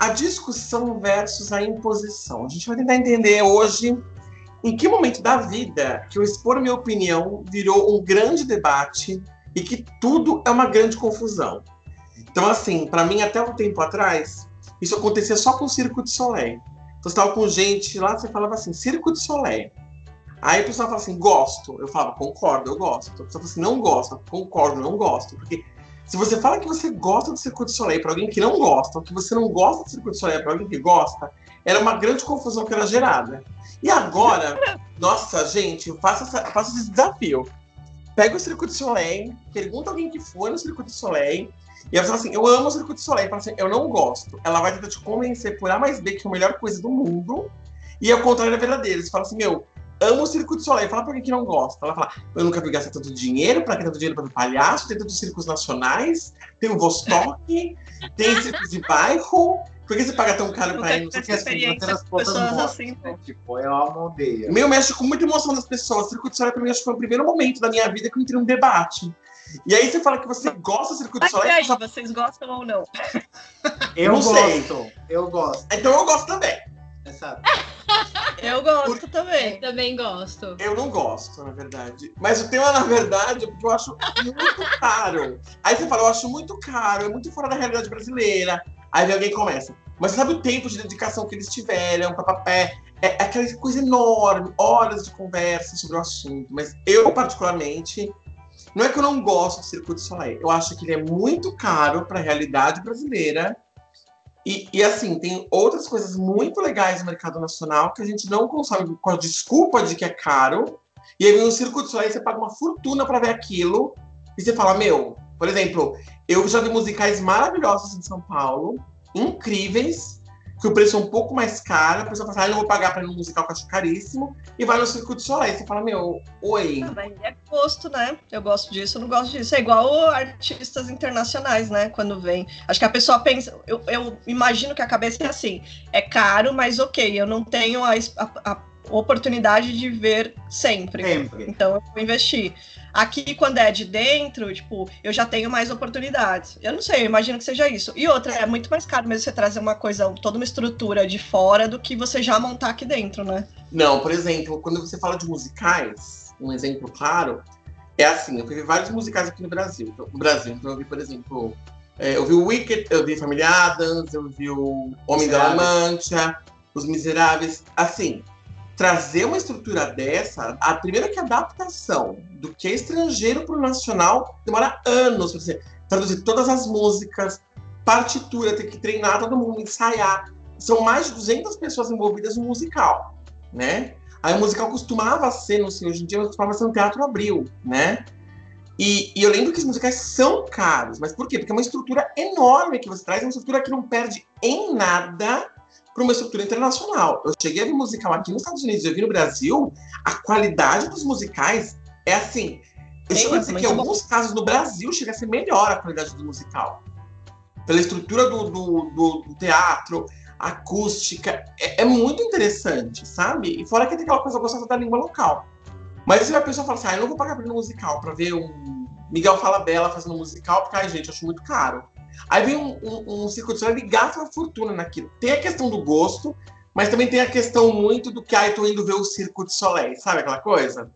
a discussão versus a imposição. A gente vai tentar entender hoje em que momento da vida que o expor minha opinião virou um grande debate e que tudo é uma grande confusão. Então, assim, para mim, até um tempo atrás, isso acontecia só com o Circo de Soleil. Então, você estava com gente lá, você falava assim, Circo de Soleil. Aí a pessoa fala assim, gosto. Eu falava, concordo, eu gosto. A pessoa fala assim, não gosta, concordo, não gosto. Porque se você fala que você gosta do Circuito de Soleil para alguém que não gosta, ou que você não gosta do Circuito de Soleil para alguém que gosta, era uma grande confusão que era gerada. E agora, nossa, gente, faça, faça esse desafio. Pega o Circuito de Soleil, pergunta alguém que foi no Circuito de Soleil, e ela fala assim: Eu amo o Circuito de Soleil. Fala assim: Eu não gosto. Ela vai tentar te convencer por A mais B que é a melhor coisa do mundo, e ao contrário é verdadeiro. Você fala assim: Meu, amo o Circo de Soleil. Fala pra quem que não gosta. Ela fala, eu nunca vi gastar tanto dinheiro, pra que tanto dinheiro pra ver palhaço, tem tantos circos nacionais, tem o Vostok, tem circos de bairro. Por que você paga tão caro pra ir? Não sei o que assim, as pessoas assim, né? Tipo, eu amo odeio. Meu, mexe com muita emoção das pessoas. O Circo de Soleil pra mim acho que foi o primeiro momento da minha vida que eu entrei num debate. E aí você fala que você gosta do Circo de Soleil. Mas aí, vocês gostam ou não? Eu Não gosto, sei. eu gosto. Então eu gosto também. Exato. Eu gosto também. Eu também gosto. Eu não gosto, na verdade. Mas o tema, na verdade, é porque eu acho muito caro. Aí você fala, eu acho muito caro, é muito fora da realidade brasileira. Aí vem alguém e começa. Mas sabe o tempo de dedicação que eles tiveram, papapé? É é aquela coisa enorme, horas de conversa sobre o assunto. Mas eu, particularmente, não é que eu não gosto do Circuito de Soleil. Eu acho que ele é muito caro para a realidade brasileira. E, e, assim, tem outras coisas muito legais no mercado nacional que a gente não consome com a desculpa de que é caro. E aí vem o Circuito de Soleil, você paga uma fortuna para ver aquilo. E você fala, meu, por exemplo, eu já vi musicais maravilhosos em São Paulo, incríveis, que o preço é um pouco mais caro. A pessoa fala, ah, eu vou pagar para ir num musical que eu acho caríssimo. E vai no Circuito de Soleil. Você fala, meu, oi. Ah, mas é gosto, né? Eu gosto disso, eu não gosto disso. É igual artistas internacionais, né? Quando vem. Acho que a pessoa pensa. Eu, eu imagino que a cabeça é assim: é caro, mas ok, eu não tenho a, a, a oportunidade de ver sempre. Sempre. Então eu vou investir. Aqui, quando é de dentro, tipo, eu já tenho mais oportunidades. Eu não sei, eu imagino que seja isso. E outra, é muito mais caro mesmo você trazer uma coisa, toda uma estrutura de fora do que você já montar aqui dentro, né? Não, por exemplo, quando você fala de musicais, um exemplo claro, é assim, eu vi vários musicais aqui no Brasil. Então, no Brasil, então eu vi, por exemplo, é, eu vi o Wicked, eu vi Família Adams, eu vi o Homem da La Mancha, Os Miseráveis. Assim, trazer uma estrutura dessa, a primeira que a adaptação do que é estrangeiro para o nacional demora anos para você traduzir todas as músicas, partitura, ter que treinar todo mundo, ensaiar. São mais de 200 pessoas envolvidas no musical, né? Aí o musical costumava ser, não sei, hoje em dia costumava ser no Teatro Abril, né? E, e, eu lembro que os musicais são caros, mas por quê? Porque é uma estrutura enorme que você traz, é uma estrutura que não perde em nada para uma estrutura internacional. Eu cheguei a ver musical aqui nos Estados Unidos, eu vi no Brasil, a qualidade dos musicais é assim. Eu chego a dizer que em alguns casos no Brasil chega a ser melhor a qualidade do musical. Pela estrutura do, do, do, do teatro, acústica, é, é, muito interessante, sabe? E fora que tem aquela coisa gostosa da língua local. Mas se a pessoa fala assim, ah, eu não vou pagar pelo musical para ver um Miguel Falabella fazendo um musical, porque, ai, gente, eu acho muito caro. Aí vem um, um, um circo de soleil e gasta uma fortuna naquilo. Tem a questão do gosto, mas também tem a questão muito do que, ai, tô indo ver o circo de soleil, sabe aquela coisa?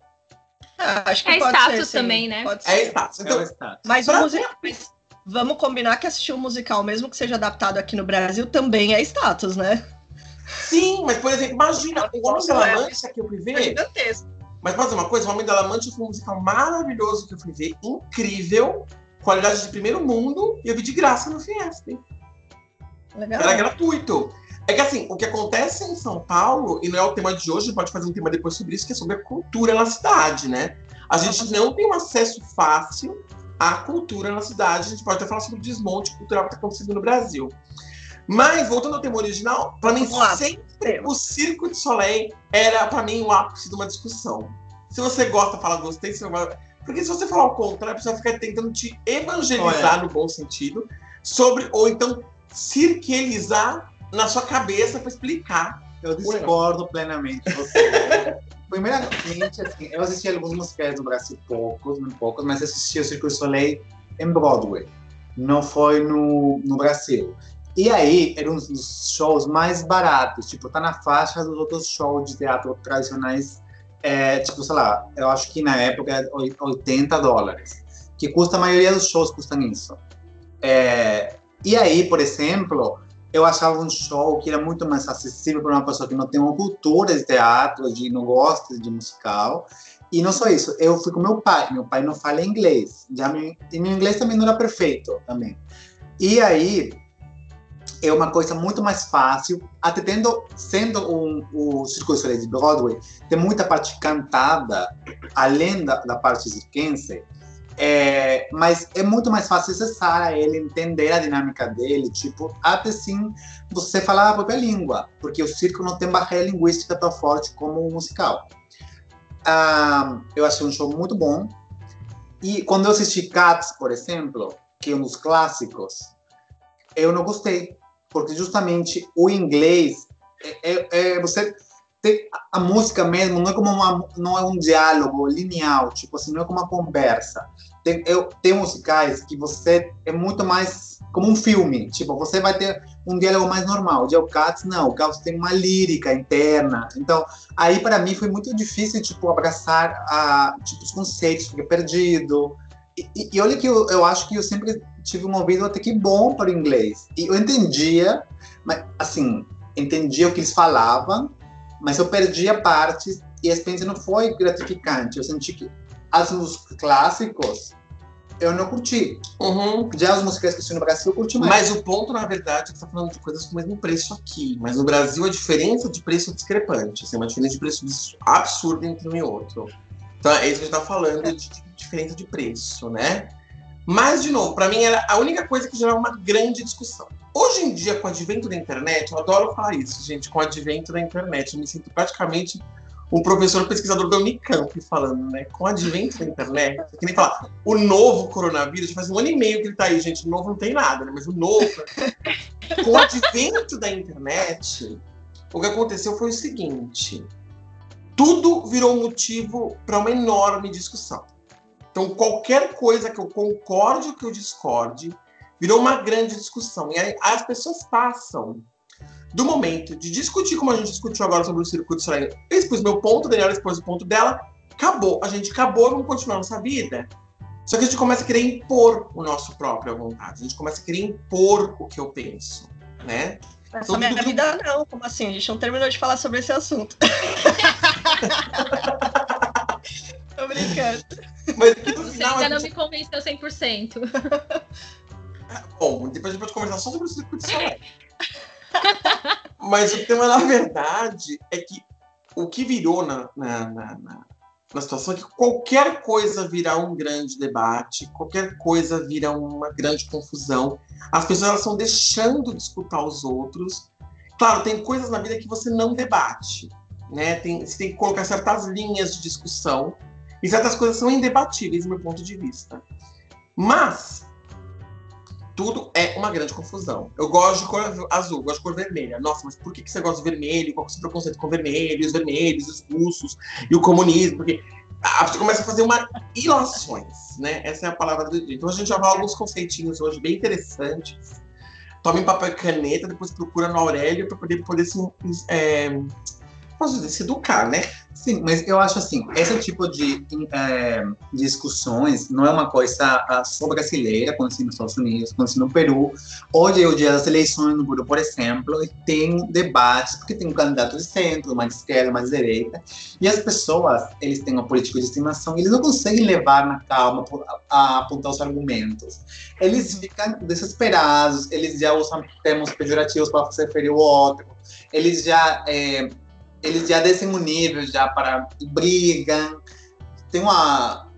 Ah, acho que É pode status ser, sim. também, né? Pode ser. É status. Então, É o status. Mas o Pra- musical. mas Vamos combinar que assistir um musical, mesmo que seja adaptado aqui no Brasil, também é status, né? sim, mas por exemplo, imagina, o Homem da La Mancha que eu fui É ver. gigantesco. Mas pode dizer uma coisa, o Homem da La Mancha foi um musical maravilhoso que eu fui ver, incrível, qualidade de primeiro mundo, e eu vi de graça no Fiesta. hein? Legal. Era gratuito. É que assim, o que acontece em São Paulo, e não é o tema de hoje, a gente pode fazer um tema depois sobre isso, que é sobre a cultura na cidade, né? A gente não tem um acesso fácil à cultura na cidade, a gente pode até falar sobre o desmonte cultural que está acontecendo no Brasil. Mas, voltando ao tema original, para mim, sempre o Circo de Soleil era, para mim, o ápice de uma discussão. Se você gosta, fala gostei, se não Porque se você falar o contrário, a pessoa fica tentando te evangelizar Olha. no bom sentido, sobre, ou então cirquelizar na sua cabeça para explicar. Eu discordo plenamente você. Primeiramente, assim, eu assisti alguns musicais do Brasil, poucos, muito poucos, mas assisti o Circo Soleil em Broadway. Não foi no, no Brasil. E aí, era um dos shows mais baratos, tipo, tá na faixa dos outros shows de teatro tradicionais, é, tipo, sei lá, eu acho que na época 80 dólares, que custa, a maioria dos shows custam isso. É, e aí, por exemplo, eu achava um show que era muito mais acessível para uma pessoa que não tem uma cultura de teatro, de não gosta de musical. E não só isso, eu fui com meu pai. Meu pai não fala inglês. Já e meu inglês também não era perfeito também. E aí é uma coisa muito mais fácil, até tendo sendo um, o circuito de Broadway, tem muita parte cantada além da, da parte circense. É, mas é muito mais fácil acessar ele, entender a dinâmica dele, tipo, até sim você falar a própria língua, porque o circo não tem barreira linguística tão forte como o musical. Ah, eu achei um show muito bom. E quando eu assisti Cats, por exemplo, que é um dos clássicos, eu não gostei, porque justamente o inglês é, é, é você a música mesmo não é como uma não é um diálogo linear, tipo assim, não é como uma conversa. Tem, eu, tem musicais que você é muito mais como um filme, tipo, você vai ter um diálogo mais normal. O Cats não, o Cats tem uma lírica interna. Então, aí para mim foi muito difícil, tipo, abraçar a, tipo, os conceitos, fiquei perdido. E, e, olha que eu, eu acho que eu sempre tive um ouvido até que bom para o inglês. E eu entendia, mas assim, entendia o que eles falavam, mas eu perdia partes e a experiência não foi gratificante. Eu senti que as músicas clássicos eu não curti. Uhum. Já as músicas que estão no Brasil eu curti mais. Mas o ponto, na verdade, é que você está falando de coisas com o mesmo preço aqui. Mas no Brasil a diferença de preço é discrepante. Assim, uma diferença de preço absurda entre um e outro. Então é isso que a gente está falando de diferença de preço, né? Mas, de novo, para mim era a única coisa que gerava uma grande discussão. Hoje em dia, com o advento da internet, eu adoro falar isso, gente, com o advento da internet, eu me sinto praticamente um professor pesquisador da Unicamp falando, né? Com o advento da internet, que nem falar, o novo coronavírus, faz um ano e meio que ele tá aí, gente, o novo não tem nada, né? Mas o novo. com o advento da internet, o que aconteceu foi o seguinte: tudo virou motivo para uma enorme discussão. Então, qualquer coisa que eu concorde ou que eu discorde, virou uma grande discussão. E aí as pessoas passam do momento de discutir, como a gente discutiu agora sobre o circuito solar. Eu expus meu ponto, Daniela expôs o ponto dela, acabou. A gente acabou, vamos continuar nossa vida. Só que a gente começa a querer impor o nosso próprio vontade. A gente começa a querer impor o que eu penso, né? Essa então, minha vida não, como assim? A gente não terminou de falar sobre esse assunto. Tô brincando. Mas no final, Você ainda não me convenceu 100%. Bom, depois a gente pode conversar só sobre o circuito solar. Mas o tema, na verdade, é que o que virou na, na, na, na, situação é que qualquer coisa virá um grande debate, qualquer coisa vira uma grande confusão. As pessoas elas estão deixando de escutar os outros. Claro, tem coisas na vida que você não debate. Né? Tem, você tem que colocar certas linhas de discussão e certas coisas são indebatíveis, do meu ponto de vista. Mas tudo é uma grande confusão. Eu gosto de cor azul, gosto de cor vermelha. Nossa, mas por que, você gosta de vermelho? Qual é o seu preconceito com vermelho, os vermelhos, os russos e o comunismo? Porque a gente começa a fazer uma ilações, né? Essa é a palavra do dia. Então a gente já vai alguns conceitinhos hoje bem interessantes. Tome papel e caneta, depois procura no Aurélio para poder, poder se, é, posso dizer, se educar, né? Sim, mas eu acho assim, esse tipo de é, discussões não é uma coisa ah, só brasileira, acontece nos Estados Unidos, acontece no Peru. Hoje é o dia das eleições no Peru, por exemplo, tem debates, porque tem um candidato de centro, mais de esquerda, mais de direita, e as pessoas, eles têm uma política de estimação, eles não conseguem levar na calma a, a apontar os argumentos. Eles ficam desesperados, eles já usam termos pejorativos para se referir ao outro, eles já... É, eles já descem o nível já para brigam. Tem uma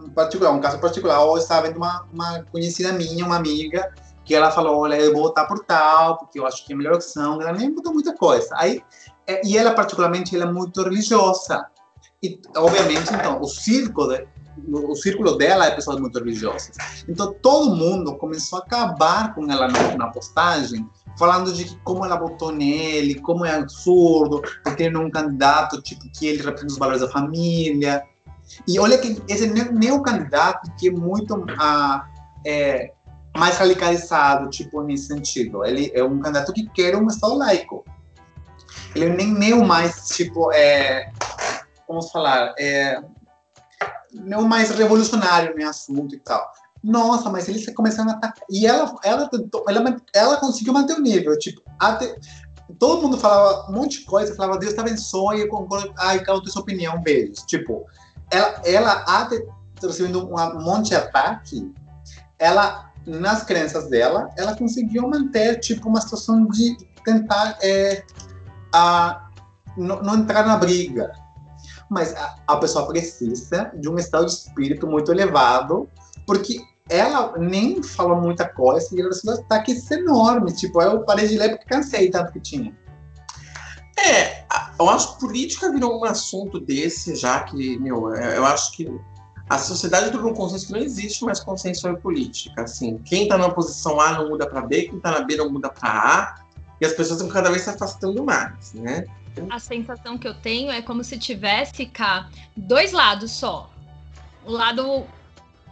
um particular, um caso particular, eu estava vendo uma, uma conhecida minha, uma amiga, que ela falou, olha, eu vou votar por tal, porque eu acho que é a melhor opção. Ela nem mudou muita coisa. Aí, é, e ela, particularmente, ela é muito religiosa. E, obviamente, então, o círculo, o círculo dela é pessoas muito religiosas. Então, todo mundo começou a acabar com ela na, na postagem, falando de que como ela votou nele, como é absurdo, é um candidato tipo, que ele representa os valores da família. E olha que esse nem o candidato que é muito ah, é, mais radicalizado, tipo, nesse sentido. Ele é um candidato que quer um Estado laico. Ele nem, nem o mais, tipo, é, vamos falar, é, não mais revolucionário no assunto e tal. Nossa, mas eles começaram a atacar. E ela, ela, tentou, ela, ela conseguiu manter o nível. Tipo, até, todo mundo falava um monte de coisa, falava, Deus te abençoe, eu concordo, ai, qual a sua opinião, beijos. Tipo, ela, ela até recebendo um monte de ataque, ela, nas crenças dela, ela conseguiu manter, tipo, uma situação de tentar é, a, não, não entrar na briga. Mas a, a pessoa precisa de um estado de espírito muito elevado, porque ela nem falou muita coisa e ela recebeu ataques enormes. Tipo, eu parei de ler porque cansei tanto que tinha. É, eu acho que política virou um assunto desse já que, meu, é, eu acho que a sociedade entrou num consenso que não existe mais consenso sobre política. Assim, quem está na posição A não muda para B, quem está na B não muda para A, e as pessoas estão cada vez se afastando mais, né? A sensação que eu tenho é como se tivesse cá dois lados só. O lado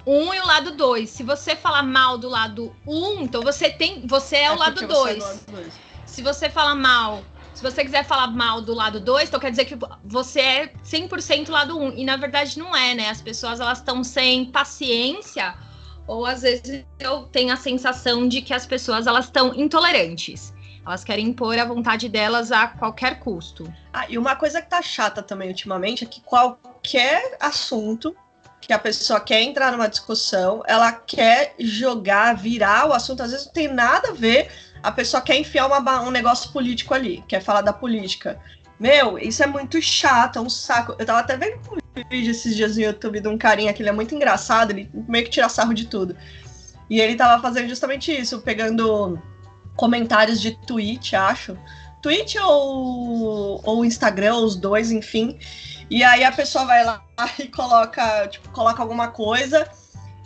1 um e o lado 2. Se você falar mal do lado 1, um, então você tem, você é, é o lado 2. É se você falar mal se você quiser falar mal do lado 2, então quer dizer que você é 100% lado 1. Um. E na verdade não é, né? As pessoas elas estão sem paciência ou às vezes eu tenho a sensação de que as pessoas elas estão intolerantes. Elas querem impor a vontade delas a qualquer custo. Ah, e uma coisa que tá chata também ultimamente é que qualquer assunto que a pessoa quer entrar numa discussão, ela quer jogar, virar o assunto, às vezes não tem nada a ver a pessoa quer enfiar uma, um negócio político ali, quer falar da política. Meu, isso é muito chato, é um saco. Eu tava até vendo um vídeo esses dias no YouTube de um carinha que ele é muito engraçado, ele meio que tira sarro de tudo. E ele tava fazendo justamente isso, pegando comentários de tweet, acho. Tweet ou, ou Instagram, os dois, enfim. E aí a pessoa vai lá e coloca, tipo, coloca alguma coisa,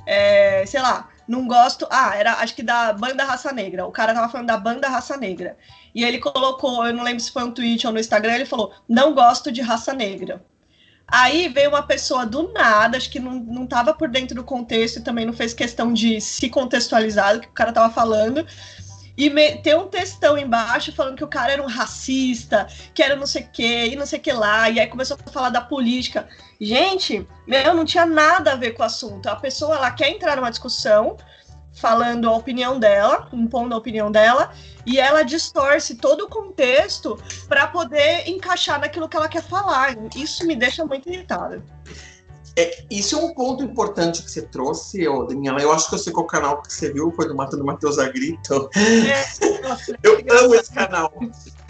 é, sei lá, não gosto. Ah, era acho que da banda Raça Negra. O cara tava falando da banda Raça Negra. E ele colocou, eu não lembro se foi um tweet ou no Instagram, ele falou: não gosto de raça negra. Aí veio uma pessoa do nada, acho que não, não tava por dentro do contexto e também não fez questão de se contextualizar do que o cara tava falando e ter um textão embaixo falando que o cara era um racista, que era não sei o que, e não sei o que lá, e aí começou a falar da política. Gente, meu, não tinha nada a ver com o assunto. A pessoa ela quer entrar numa discussão falando a opinião dela, impondo a opinião dela, e ela distorce todo o contexto para poder encaixar naquilo que ela quer falar. Isso me deixa muito irritada. É, isso é um ponto importante que você trouxe, ô, Daniela. Eu acho que eu sei qual canal que você viu, foi do Mato do Matheus Agrito. É, nossa, eu amo esse canal.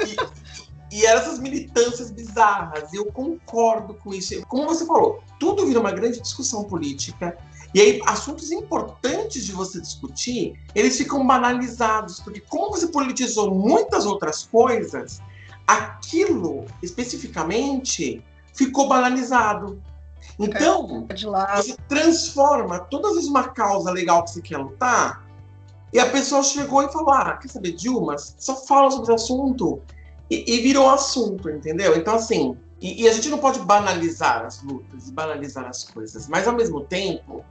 E, e essas militâncias bizarras, eu concordo com isso. Como você falou, tudo vira uma grande discussão política. E aí, assuntos importantes de você discutir, eles ficam banalizados, porque como você politizou muitas outras coisas, aquilo especificamente ficou banalizado. Então, você transforma todas as uma causa legal que você quer lutar, e a pessoa chegou e falou: Ah, quer saber, Dilma? Só fala sobre esse assunto. E, e virou assunto, entendeu? Então, assim, e, e, a gente não pode banalizar as lutas, banalizar as coisas, mas ao mesmo tempo,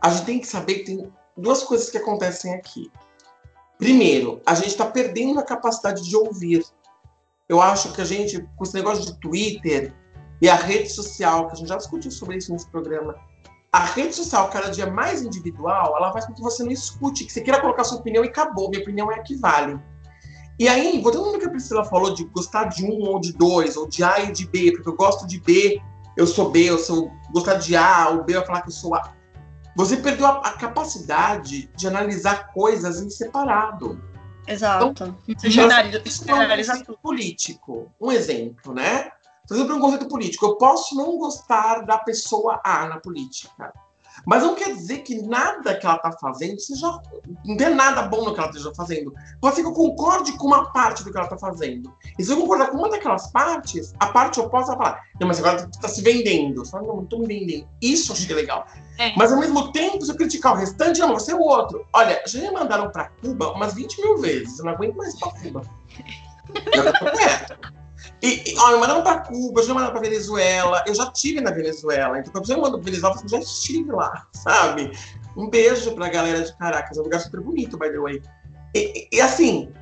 a gente tem que saber que tem duas coisas que acontecem aqui. Primeiro, a gente está perdendo a capacidade de ouvir. Eu acho que a gente, com esse negócio de Twitter, e a rede social, que a gente já discutiu sobre isso nesse programa, a rede social, cada dia mais individual, ela faz com que você não escute, que você queira colocar sua opinião e acabou. Minha opinião é a que vale. E aí, voltando no que a Priscila falou de gostar de um ou de dois, ou de A e de B, porque eu gosto de B, eu sou B, eu sou gostar de A, o B vai falar que eu sou A. Você perdeu a, a capacidade de analisar coisas em separado. Exato. Então, você generaliza, generaliza um tudo. político. Um exemplo, né? Por exemplo, um conceito político. Eu posso não gostar da pessoa A na política, Mas não quer dizer que nada que ela está fazendo seja. Não tem nada bom no que ela esteja fazendo. Pode ser que eu concorde com uma parte do que ela está fazendo. E se eu concordar com uma daquelas partes, a parte oposta vai falar: Não, mas agora está se vendendo. Só não, não tô me vendendo. Isso eu achei legal. É. Mas ao mesmo tempo, se eu criticar o restante, não, você é o outro. Olha, já me mandaram para Cuba umas 20 mil vezes. Eu não aguento mais pra Cuba. Eu tô perto. E, e ó, me mandaram pra Cuba, já me mandaram pra Venezuela. Eu já tive na Venezuela. Então, quando você me manda pra Venezuela, eu já estive lá, sabe? Um beijo pra galera de Caracas. É um lugar super bonito, by the way. E, e- assim,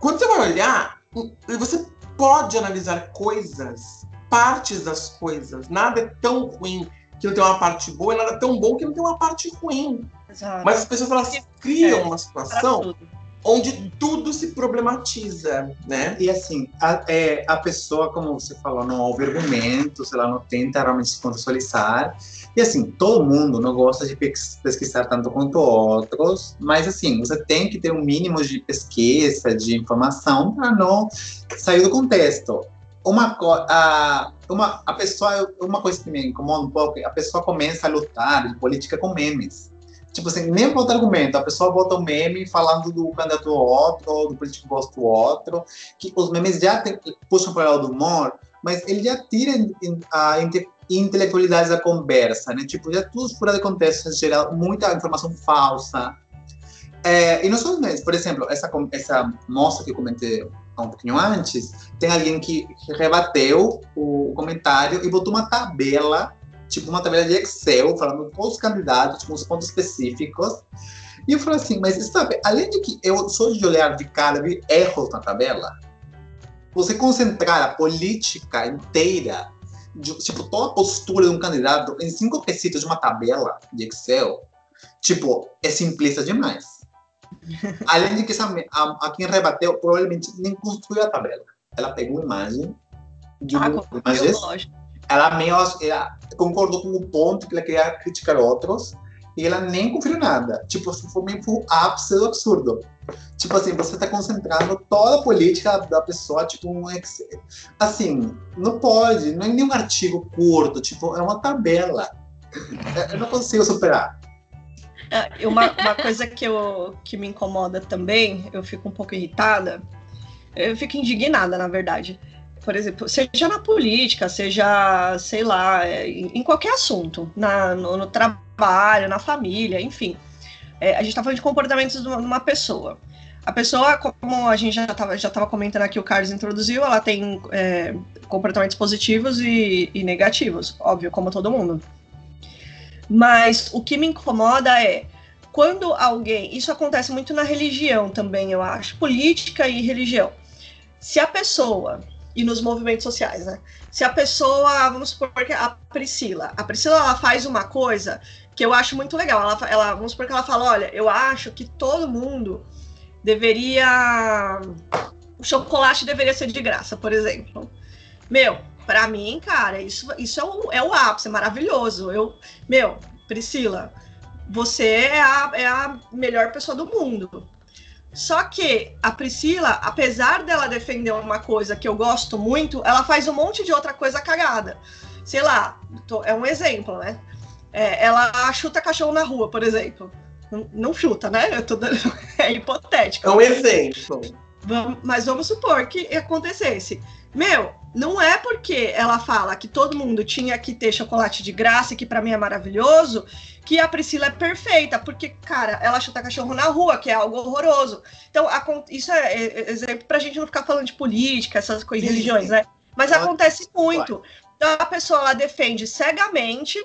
quando você vai olhar, você pode analisar coisas, partes das coisas. Nada é tão ruim que não tem uma parte boa, e nada é tão bom que não tem uma parte ruim. Exato. Mas as pessoas elas criam uma Pra situação tudo. Onde tudo se problematiza, né? E assim, a, é, a pessoa, como você falou, não houve argumentos, ela não tenta realmente se contextualizar. E assim, todo mundo não gosta de pes- pesquisar tanto quanto outros, mas assim, você tem que ter um mínimo de pesquisa, de informação, para não sair do contexto. Uma, a, uma, a pessoa, uma coisa que me incomoda um pouco, é a pessoa começa a lutar de política com memes. Tipo assim, nem bota argumento, a pessoa bota um meme falando do candidato outro, ou do político gosto outro, que os memes já puxam para o lado do humor, mas ele já tira a inte- intelectualidade da conversa, né? Tipo, já tudo fora de contexto, gera muita informação falsa. É, e não só memes, por exemplo, essa, essa moça que eu comentei um pouquinho antes, tem alguém que rebateu o comentário e botou uma tabela, tipo uma tabela de Excel, falando todos os candidatos, com os pontos específicos. E eu falei assim, mas sabe, além de que eu sou de olhar de cara, vi erros na tabela, você concentrar a política inteira, de, tipo, toda a postura de um candidato em cinco quesitos de uma tabela de Excel, tipo, é simplista demais. Além de que essa, me- a, a quem rebateu provavelmente nem construiu a tabela. Ela pegou imagem de Ah, com- imagens, lógico. Ela meio ela concordou com o ponto que ela queria criticar outros e ela nem conferiu nada. Tipo, foi meio pro ápice do absurdo. Tipo assim, você tá concentrando toda a política da pessoa, tipo, um Excel. Assim, não pode, não é nenhum artigo curto, tipo, é uma tabela. É, Eu não consigo superar. É, uma, uma coisa que, eu, que me incomoda também, eu fico um pouco irritada, eu fico indignada, na verdade. Por exemplo, seja na política, seja, sei lá, é, em, qualquer assunto, na, no, no trabalho, na família, enfim. É, a gente tá falando de comportamentos de uma, de uma pessoa. A pessoa, como a gente já estava já tava comentando aqui, o Carlos introduziu, ela tem é, comportamentos positivos e, e negativos, óbvio, como todo mundo. Mas o que me incomoda é quando alguém. Isso acontece muito na religião também, eu acho. Política e religião. Se a pessoa. E nos movimentos sociais, né? Se a pessoa, vamos supor que a Priscila, a Priscila ela faz uma coisa que eu acho muito legal. Ela, ela, vamos supor que ela fala: olha, eu acho que todo mundo deveria. O chocolate deveria ser de graça, por exemplo. Meu, Pra mim, cara, isso, isso é, o, é o ápice, é maravilhoso. Eu, meu, Priscila, você é a, é a melhor pessoa do mundo. Só que a Priscila, apesar dela defender uma coisa que eu gosto muito, ela faz um monte de outra coisa cagada. Sei lá, tô- é um exemplo, né? É, ela chuta cachorro na rua, por exemplo. Não, não chuta, né? Tô é hipotético. É um exemplo. Vamos- mas vamos supor que acontecesse. Meu, não é porque ela fala que todo mundo tinha que ter chocolate de graça que pra mim é maravilhoso, que a Priscila é perfeita, porque, cara, ela chuta cachorro na rua, que é algo horroroso. Então, isso é é, exemplo pra gente não ficar falando de política, essas coisas, religiões, né? Mas acontece muito. Então, a pessoa ela defende cegamente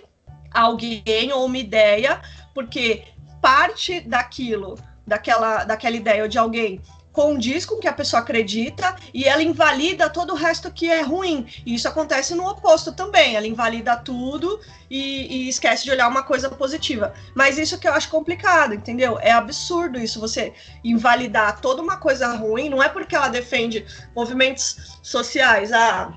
alguém ou uma ideia, porque parte daquilo, daquela, daquela ideia ou de alguém condiz com o que a pessoa acredita e ela invalida todo o resto que é ruim. E isso acontece no oposto também. Ela invalida tudo e, e esquece de olhar uma coisa positiva. Mas isso que eu acho complicado, entendeu? É absurdo isso, você invalidar toda uma coisa ruim. Não é porque ela defende movimentos sociais. Ah,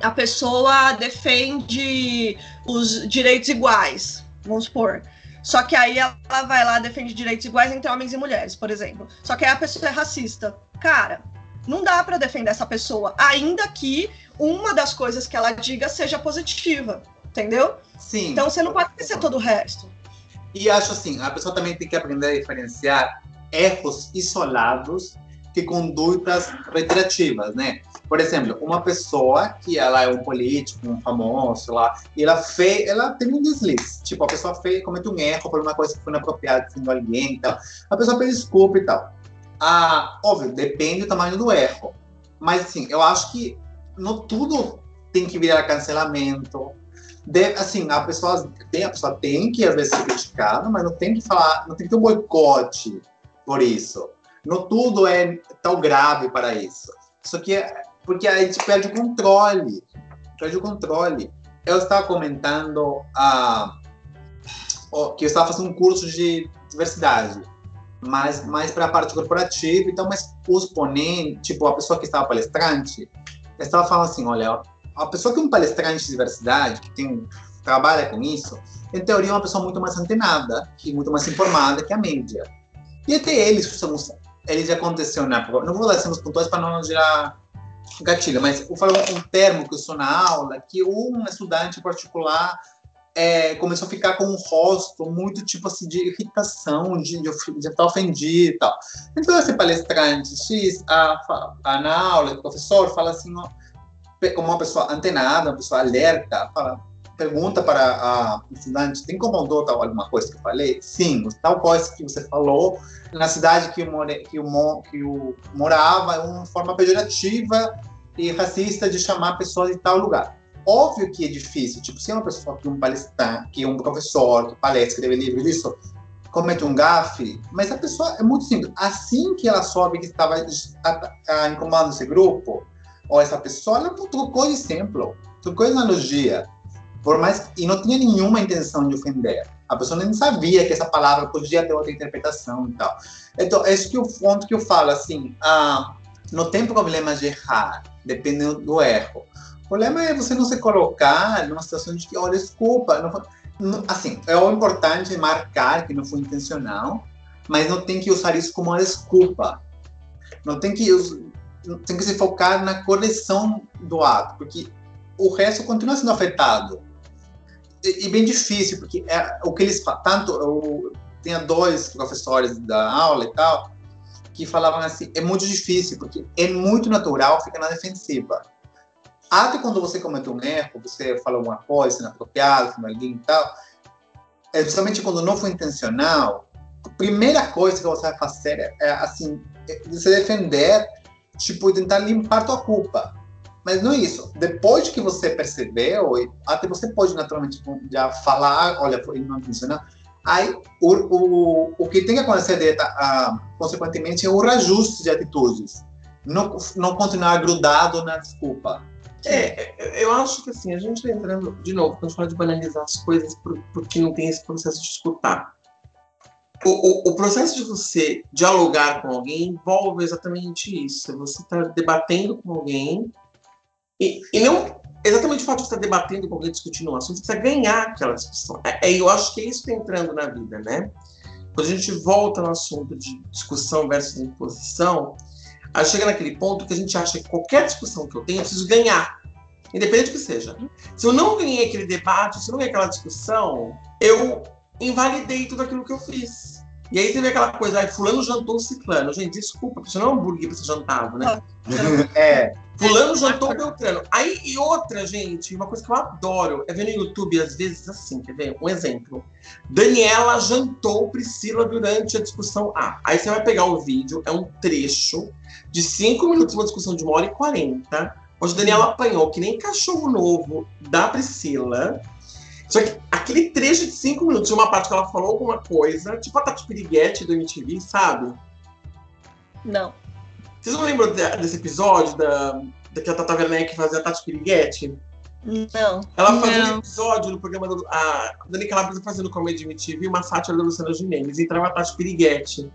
a pessoa defende os direitos iguais, vamos supor. Só que aí ela vai lá defende direitos iguais entre homens e mulheres, por exemplo. Só que aí a pessoa é racista. Cara, não dá pra defender essa pessoa, ainda que uma das coisas que ela diga seja positiva, entendeu? Sim. Então você não pode esquecer todo o resto. E acho assim, a pessoa também tem que aprender a diferenciar erros isolados que condutas reiterativas, né? Por exemplo, uma pessoa que ela é um político, um famoso lá, e ela fez, ela tem um deslize. Tipo, a pessoa fez, comete um erro por uma coisa que foi inapropriada sendo alguém e tal. A pessoa pede desculpa e tal. Ah, óbvio, depende do tamanho do erro. Mas, assim, eu acho que não tudo tem que virar cancelamento. Deve, assim, a pessoa, tem, a pessoa tem que, às vezes, ser criticada, mas não tem que falar, não tem que ter um boicote por isso. Não tudo é tão grave para isso. Só que porque a gente perde o controle. Perde o controle. Eu estava comentando ah, que eu estava fazendo um curso de diversidade, mas mais para a parte corporativa. Então, mas os ponentes, tipo, a pessoa que estava palestrante, estava falando assim: olha, a pessoa que é um palestrante de diversidade, que tem, trabalha com isso, em teoria é uma pessoa muito mais antenada, que muito mais informada que a média. E até eles eles já aconteceu na não vou dar exemplos pontuais para não gerar gatilho, mas vou falar um termo que eu sou na aula, que um estudante particular é, começou a ficar com um rosto muito tipo assim de irritação, de, estar ofendido e tal. Então esse palestrante X, a, a, na aula, o professor fala assim, ó, como uma pessoa antenada, uma pessoa alerta, fala, pergunta para a estudante, tem incomodou tal alguma coisa que eu falei? Sim, tal coisa que você falou na cidade que eu, more, que eu, que eu morava é uma forma pejorativa e racista de chamar pessoas de tal lugar. Óbvio que é difícil, tipo, se é uma pessoa que um palestrante, que um professor, que palestra, escreve livro disso, comete um gafe, mas a pessoa é muito simples. Assim que ela soube que estava incomodando esse grupo, ou essa pessoa, ela trocou de exemplo, trocou de analogia por mais e não tinha nenhuma intenção de ofender. A pessoa nem sabia que essa palavra podia ter outra interpretação e tal. Então, esse que é o ponto que eu falo, assim, ah, não tem problema de errar, dependendo do erro. O problema é você não se colocar numa situação de que, olha, desculpa, não, assim, é o importante marcar que não foi intencional, mas não tem que usar isso como uma desculpa. Não tem que tem que se focar na correção do ato, porque o resto continua sendo afetado e, bem difícil, porque é, o que eles tanto eu tinha dois professores da aula e tal que falavam assim, é muito difícil, porque é muito natural ficar na defensiva. Até quando você comete um erro, você fala alguma coisa inapropriada com alguém e tal, é justamente quando não foi intencional, a primeira coisa que você vai fazer é, é assim, é se defender, tipo, tentar limpar tua culpa. Mas não é isso. Depois que você percebeu, até você pode naturalmente já falar, olha, não funciona. Aí, o, o, o que tem que acontecer, uh, consequentemente, é o reajuste de atitudes. Não, não continuar grudado na desculpa. É, eu acho que assim, a gente está entrando, de novo, quando a gente fala de banalizar as coisas, porque não tem esse processo de escutar. O, o, o, processo de você dialogar com alguém envolve exatamente isso. Você está debatendo com alguém e, e não exatamente o fato de estar debatendo com alguém, discutindo um assunto, precisa ganhar aquela discussão. É, é, eu acho que é isso que está entrando na vida, né? Quando a gente volta no assunto de discussão versus imposição, aí chega naquele ponto que a gente acha que qualquer discussão que eu tenho, eu preciso ganhar. Independente do que seja. Se eu não ganhei aquele debate, se eu não ganhei aquela discussão, eu invalidei tudo aquilo que eu fiz. E aí vê aquela coisa, aí fulano jantou ciclano. Gente, desculpa, isso não é um hambúrguer que você jantava, né? é. Fulano jantou Beltrano. Aí, e outra, gente, uma coisa que eu adoro é ver no YouTube, às vezes, assim, quer ver? Um exemplo. Daniela jantou Priscila durante a discussão A. Aí você vai pegar o vídeo, é um trecho de cinco minutos, uma discussão de uma hora e quarenta, onde Daniela apanhou que nem cachorro novo da Priscila. Só que aquele trecho de cinco minutos, de uma parte que ela falou alguma coisa, tipo a Tati Piriguete do MTV, sabe? Não. Vocês não lembram desse episódio da, da que a Tata Werneck fazia a Tati Piriguete? Não. Ela fazia não. um episódio no programa do. A Dani Calabresa fazendo Comedy MTV, uma sátira da Luciana Gimenez. Entrava a Tati Piriguete.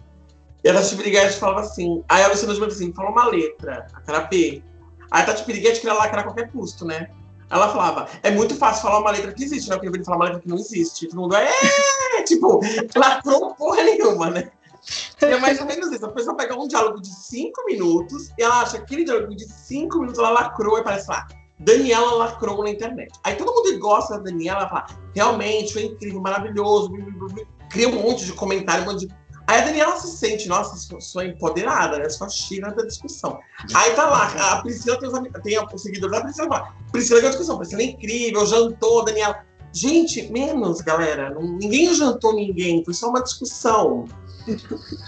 E a Tati Piriguete falava assim. Aí a Luciana Gimenez assim, falou uma letra, a cara B. Aí a Tati Piriguete queria lacrar a qualquer custo, né? Ela falava, é muito fácil falar uma letra que existe, né? Porque eu falar uma letra que não existe. Todo mundo, é, tipo, lacrou porra nenhuma, né? É mais ou menos isso. A pessoa pega um diálogo de cinco minutos e ela acha que aquele diálogo de cinco minutos ela lacrou e parece lá. Daniela lacrou na internet. Aí todo mundo gosta da Daniela, fala, realmente foi incrível, maravilhoso. cria um monte de comentário, um monte de. Aí a Daniela se sente, nossa, sou, sou empoderada, né? Sou a China da discussão. Aí tá lá, a Priscila tem, os, tem o seguidor da Priscila fala, Priscila ganhou discussão, Priscila é incrível, jantou, Daniela. Gente, menos, galera. Ninguém jantou ninguém, foi só uma discussão.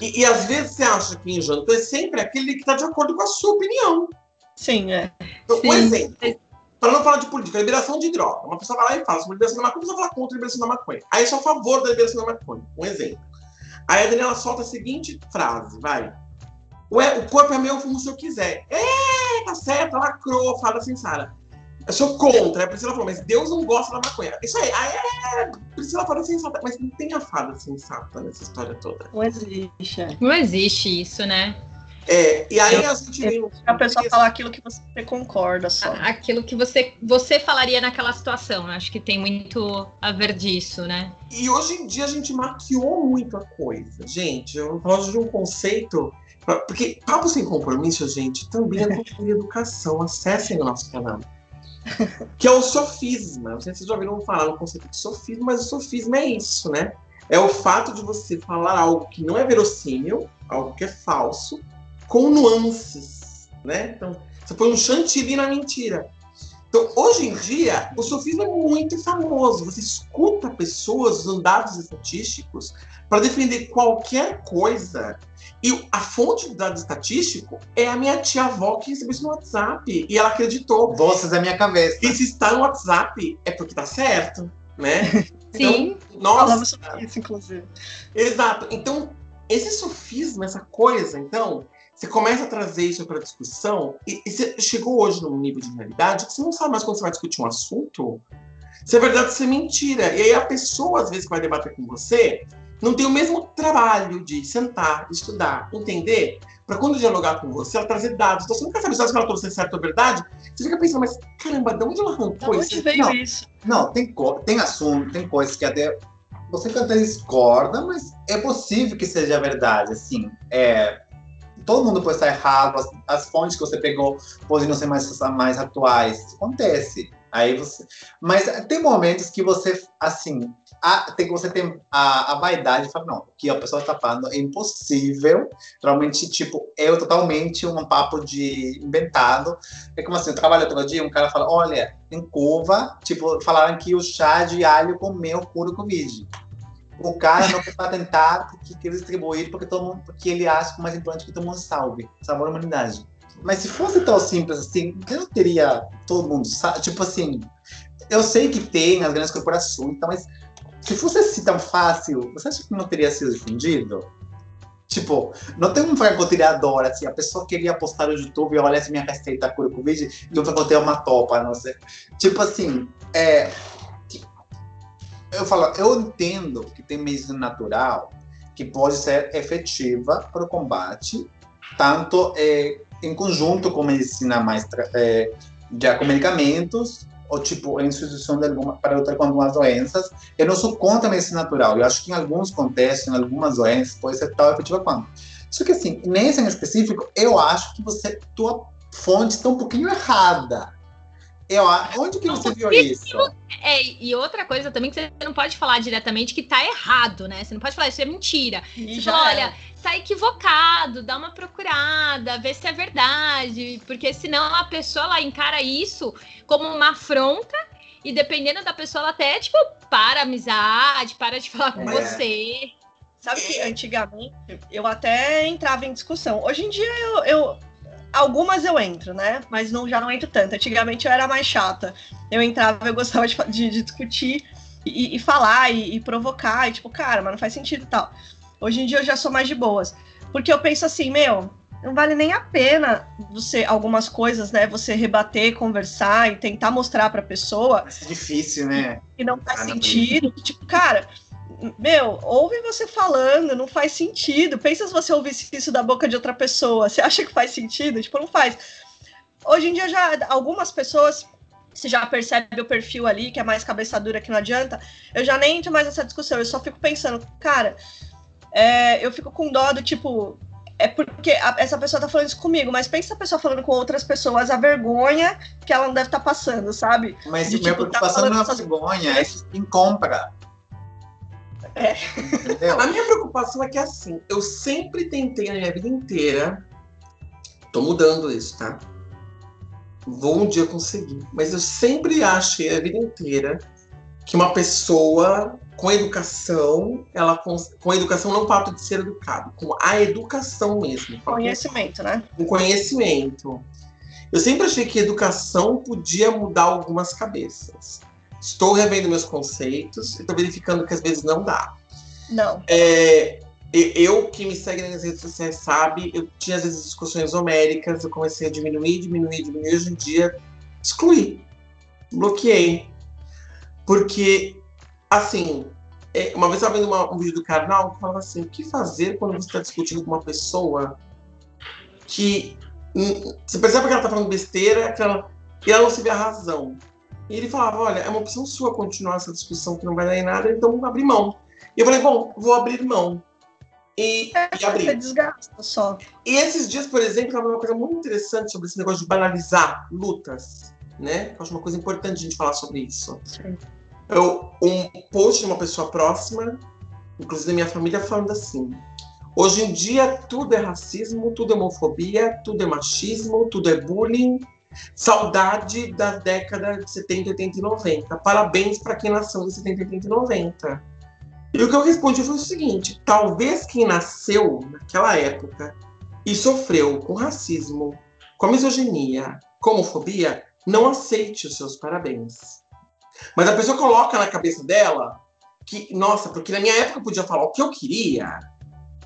E, e às vezes você acha que jantou é sempre aquele que está de acordo com a sua opinião. Sim, é. Então, um Sim. exemplo. Para não falar de política, liberação de droga. Uma pessoa vai lá e fala sobre liberação da maconha, a pessoa fala contra a liberação da maconha. Aí eu sou a favor da liberação da maconha. Um exemplo. Aí a Daniela solta a seguinte frase, vai. Ué, o corpo é meu, eu fumo se eu quiser. É, tá certo, lacrou, fala assim, Sara. Eu sou contra. A Priscila falou, mas Deus não gosta da maconha. Isso aí, aí é. Priscila fala sensata, mas não tem a fada sensata nessa história toda. Não existe. é. Não existe isso, né? É, e aí a gente vem. A pessoa falar aquilo que você concorda só. Aquilo que você, você falaria naquela situação. Acho que tem muito a ver disso, né? E hoje em dia a gente maquiou muito a coisa. Gente, eu gosto de um conceito. Porque Papo Sem Compromisso, gente, também é cultura e educação. Acessem o nosso canal. Que é o sofisma. Não sei se vocês já ouviram falar no conceito de sofisma, mas o sofisma é isso, né? É o fato de você falar algo que não é verossímil, algo que é falso, com nuances, né? Então, você põe um chantilly na mentira. Então, hoje em dia, o sofisma é muito famoso. Você escuta pessoas usando dados estatísticos para defender qualquer coisa. E a fonte do dado estatístico é a minha tia-avó que recebeu isso no WhatsApp. E ela acreditou. Vozes da minha cabeça. E se está no WhatsApp, é porque tá certo, né? Sim. Nossa, Falamos sobre isso, inclusive. Exato. Então, esse sofisma, essa coisa, então, você começa a trazer isso para discussão e, e você chegou hoje num nível de realidade que você não sabe mais quando você vai discutir um assunto se é verdade ou se é mentira. E aí a pessoa, às vezes, que vai debater com você, não tem o mesmo trabalho de sentar, estudar, entender, para quando dialogar com você, ela trazer dados. Então, você nunca sabe se ela é certo ou verdade. Você fica pensando, mas caramba, de onde ela arrancou onde isso? veio Não. isso? Não, tem, tem assunto, tem coisas que até você até discorda, mas é possível que seja verdade. Assim, é, todo mundo pode estar errado, as, as fontes que você pegou podem não ser mais, mais atuais. Isso acontece. Aí você, mas tem momentos que você, assim, a, tem que você tem a, a vaidade de falar, não, o que a pessoa está falando é impossível. Realmente, tipo, é totalmente um papo de inventado. É como assim, eu trabalho outro dia, um cara fala, olha, em Cuba, tipo, falaram que o chá de alho comeu cura o Covid. O cara não foi patentar porque quer distribuir porque, todo mundo, porque ele acha que o mais importante é que todo mundo salve, salvar a humanidade. Mas se fosse tão simples assim, eu não teria todo mundo, tipo assim, eu sei que tem as grandes corporações, então, mas se fosse assim tão fácil, você acha que não teria sido difundido? Tipo, não tem um francotirador, assim, a pessoa queria postar no YouTube, olha essa minha receita cura o Covid, e francotirador é uma topa, não sei. Tipo assim, é, eu falo, eu entendo que tem medicina natural que pode ser efetiva para o combate, tanto é, em conjunto com medicina mais é, já com medicamentos ou tipo em substituição de alguma para lutar com algumas doenças. Eu não sou contra a medicina natural. Eu acho que em alguns contextos, em algumas doenças, pode ser tão efetiva quanto. Só que assim, nesse em específico, eu acho que você tua fonte está um pouquinho errada. Eu, a- onde que você viu isso? É, e outra coisa também que você não pode falar diretamente que tá errado, né? Você não pode falar isso é mentira. E Você já fala, olha, tá equivocado, dá uma procurada, vê se é verdade, porque senão a pessoa ela encara isso como uma afronta e dependendo da pessoa ela até tipo para a amizade, para de falar com É. você. Sabe que antigamente eu até entrava em discussão. Hoje em dia eu, eu- algumas eu entro, né? Mas não, já não entro tanto. Antigamente eu era mais chata. Eu entrava, eu gostava de, de- de discutir e, e falar e, e provocar, e tipo, cara, mas não faz sentido e tal. Hoje em dia eu já sou mais de boas. Porque eu penso assim, meu, não vale nem a pena você, algumas coisas, né? Você rebater, conversar e tentar mostrar pra pessoa É difícil, né? que não faz Ah, não sentido. Tipo, cara, meu, ouve você falando, não faz sentido. Pensa se você ouvisse isso da boca de outra pessoa. Você acha que faz sentido? Tipo, não faz. Hoje em dia, já algumas pessoas. Você já percebe o perfil ali, que é mais cabeça dura, que não adianta. Eu já nem entro mais nessa discussão. Eu só fico pensando, cara, é, eu fico com dó do tipo. É porque a- essa pessoa tá falando isso comigo, mas pensa a pessoa falando com outras pessoas, a vergonha que ela não deve estar passando, sabe? Mas De, minha tipo, tá preocupação não é a vergonha, é quem compra. É. Entendeu? A minha preocupação é que assim, eu sempre tentei na minha vida inteira. Tô mudando isso, tá? Vou um dia conseguir. Mas eu sempre achei a vida inteira que uma pessoa com educação, ela cons- com educação não o fato de ser educado, com a educação mesmo. com Conhecimento, né? com conhecimento. Eu sempre achei que educação podia mudar algumas cabeças. Estou revendo meus conceitos e estou verificando que às vezes não dá. Não. É, eu que me segue nas redes sociais sabe, eu tinha às vezes discussões homéricas, eu comecei a diminuir, diminuir, diminuir, hoje em dia excluí, bloqueei. Porque, assim, é, uma vez eu estava vendo uma- um vídeo do canal que falava assim, o que fazer quando você está discutindo com uma pessoa que hum, você percebe que ela está falando besteira que ela, e ela não se vê a razão. E ele falava, olha, é uma opção sua continuar essa discussão que não vai dar em nada, então abrir mão. E eu falei, bom, vou abrir mão. E, e Você abrir. desgasta só. E esses dias, por exemplo, tava uma coisa muito interessante sobre esse negócio de banalizar lutas, né? Eu acho uma coisa importante a gente falar sobre isso. Sim. Eu, um post de uma pessoa próxima, inclusive da minha família, falando assim: hoje em dia tudo é racismo, tudo é homofobia, tudo é machismo, tudo é bullying. Saudade da década de 70, 80 e 90. Parabéns para quem nasceu em 70, 80 e 90. E o que eu respondi foi o seguinte: talvez quem nasceu naquela época e sofreu com racismo, com misoginia, com homofobia, não aceite os seus parabéns. Mas a pessoa coloca na cabeça dela que, nossa, porque na minha época eu podia falar o que eu queria.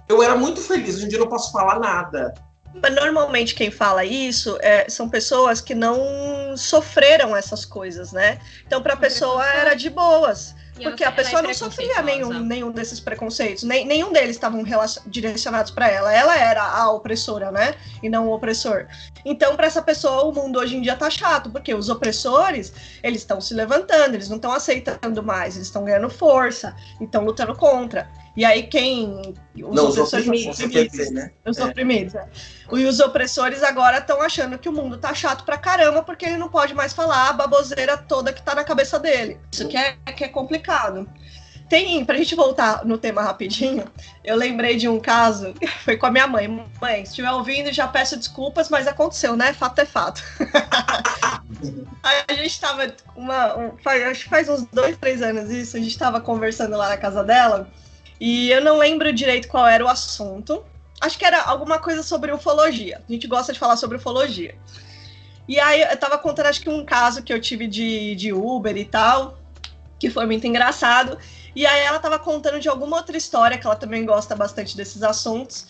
Eu era muito feliz, hoje em dia eu não posso falar nada. Mas normalmente quem fala isso é, são pessoas que não sofreram essas coisas, né? Então, para a pessoa era de boas. E Porque a pessoa é não sofria nenhum, nenhum desses preconceitos, nem, nenhum deles estavam direcionados para ela. Ela era a opressora, né? E não o opressor. Então, para essa pessoa, o mundo hoje em dia tá chato, porque os opressores, eles estão se levantando, eles não estão aceitando mais, eles estão ganhando força, e estão lutando contra. E aí, quem. Os não, os opressores são oprimidos, dizer, né? Os É. oprimidos, é. E os opressores agora estão achando que o mundo tá chato pra caramba, porque ele não pode mais falar a baboseira toda que tá na cabeça dele. Isso que é, que é complicado. Tem, pra gente voltar no tema rapidinho, eu lembrei de um caso, foi com a minha mãe. Mãe, se estiver ouvindo, já peço desculpas, mas aconteceu, né? Fato é fato. A gente tava, uma, um- faz, acho que faz uns dois, três anos isso, a gente tava conversando lá na casa dela, e eu não lembro direito qual era o assunto, acho que era alguma coisa sobre ufologia. A gente gosta de falar sobre ufologia. E aí eu tava contando, acho que um caso que eu tive de, de Uber e tal, que foi muito engraçado. E aí ela tava contando de alguma outra história, que ela também gosta bastante desses assuntos,